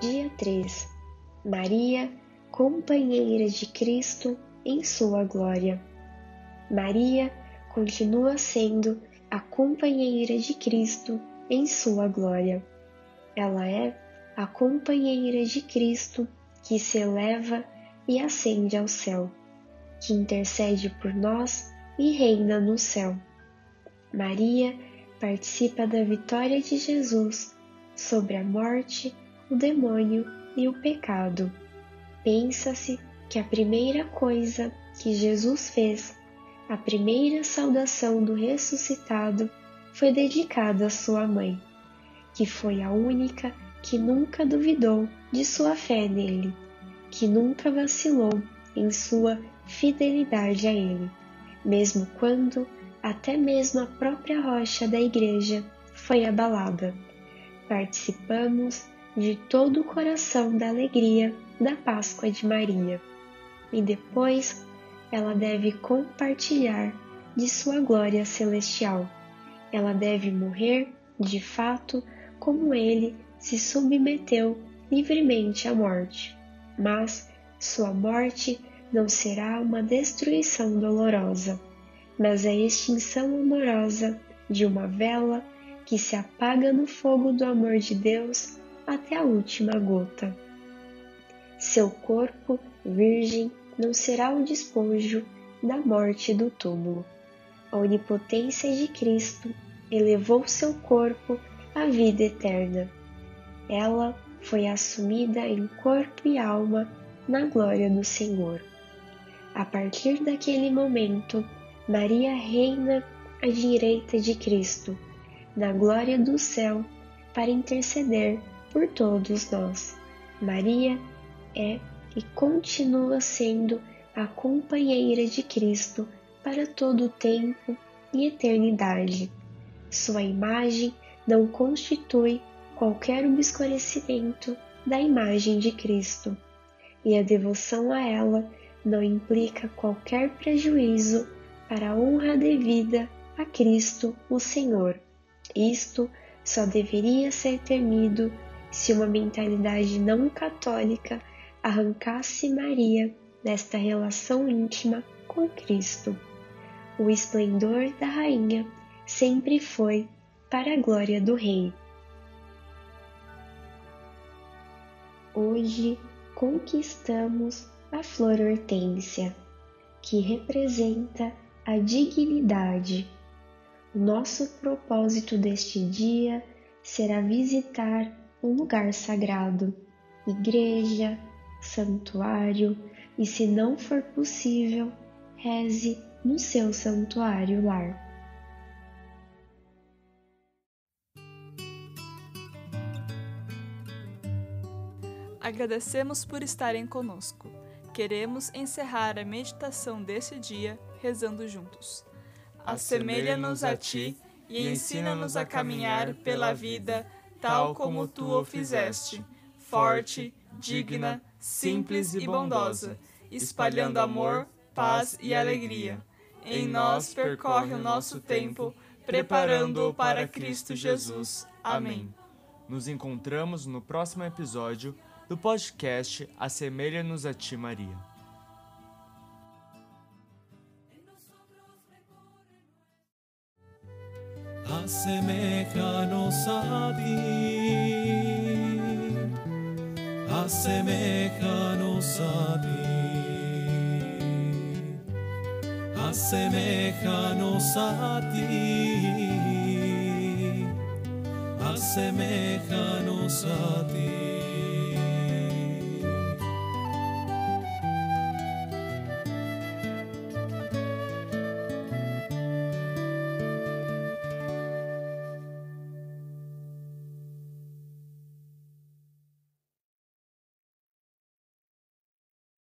Dia 3 Maria, companheira de Cristo em sua glória. Maria continua sendo a companheira de Cristo em sua glória. Ela é a companheira de Cristo que se eleva e ascende ao céu, que intercede por nós e reina no céu. Maria participa da vitória de Jesus sobre a morte, o demônio e o pecado. Pensa-se que a primeira coisa que Jesus fez, a primeira saudação do ressuscitado, foi dedicada à sua mãe, que foi a única que nunca duvidou de sua fé nele, que nunca vacilou em sua fidelidade a ele, mesmo quando até mesmo a própria rocha da igreja foi abalada. Participamos de todo o coração da alegria da Páscoa de Maria. E depois ela deve compartilhar de sua glória celestial. Ela deve morrer, de fato, como ele se submeteu livremente à morte. Mas sua morte não será uma destruição dolorosa, mas a extinção amorosa de uma vela que se apaga no fogo do amor de Deus até a última gota. Seu corpo virgem não será o despojo da morte do túmulo. A onipotência de Cristo elevou seu corpo à vida eterna. Ela foi assumida em corpo e alma na glória do Senhor. A partir daquele momento, Maria reina à direita de Cristo, na glória do céu, para interceder por todos nós. Maria é e continua sendo a companheira de Cristo para todo o tempo e eternidade. Sua imagem não constitui qualquer obscurecimento da imagem de Cristo, e a devoção a ela não implica qualquer prejuízo para a honra devida a Cristo, o Senhor. Isto só deveria ser temido se uma mentalidade não católica arrancasse Maria desta relação íntima com Cristo. O esplendor da rainha sempre foi para a glória do rei. Hoje conquistamos a flor hortência, que representa a dignidade. Nosso propósito deste dia será visitar um lugar sagrado, igreja, santuário, e se não for possível, reze no seu santuário lar. Agradecemos por estarem conosco. Queremos encerrar a meditação desse dia rezando juntos. Assemelha-nos a Ti e ensina-nos a caminhar pela vida tal como tu o fizeste, forte, digna, simples e bondosa, espalhando amor, paz e alegria. Em nós percorre o nosso tempo, preparando-o para Cristo Jesus. Amém. Nos encontramos no próximo episódio do podcast Assemelha-nos a Ti, Maria. Assemeja-nos a ti. Assemeja-nos a ti. Assemeja-nos a ti. Assemeja-nos a.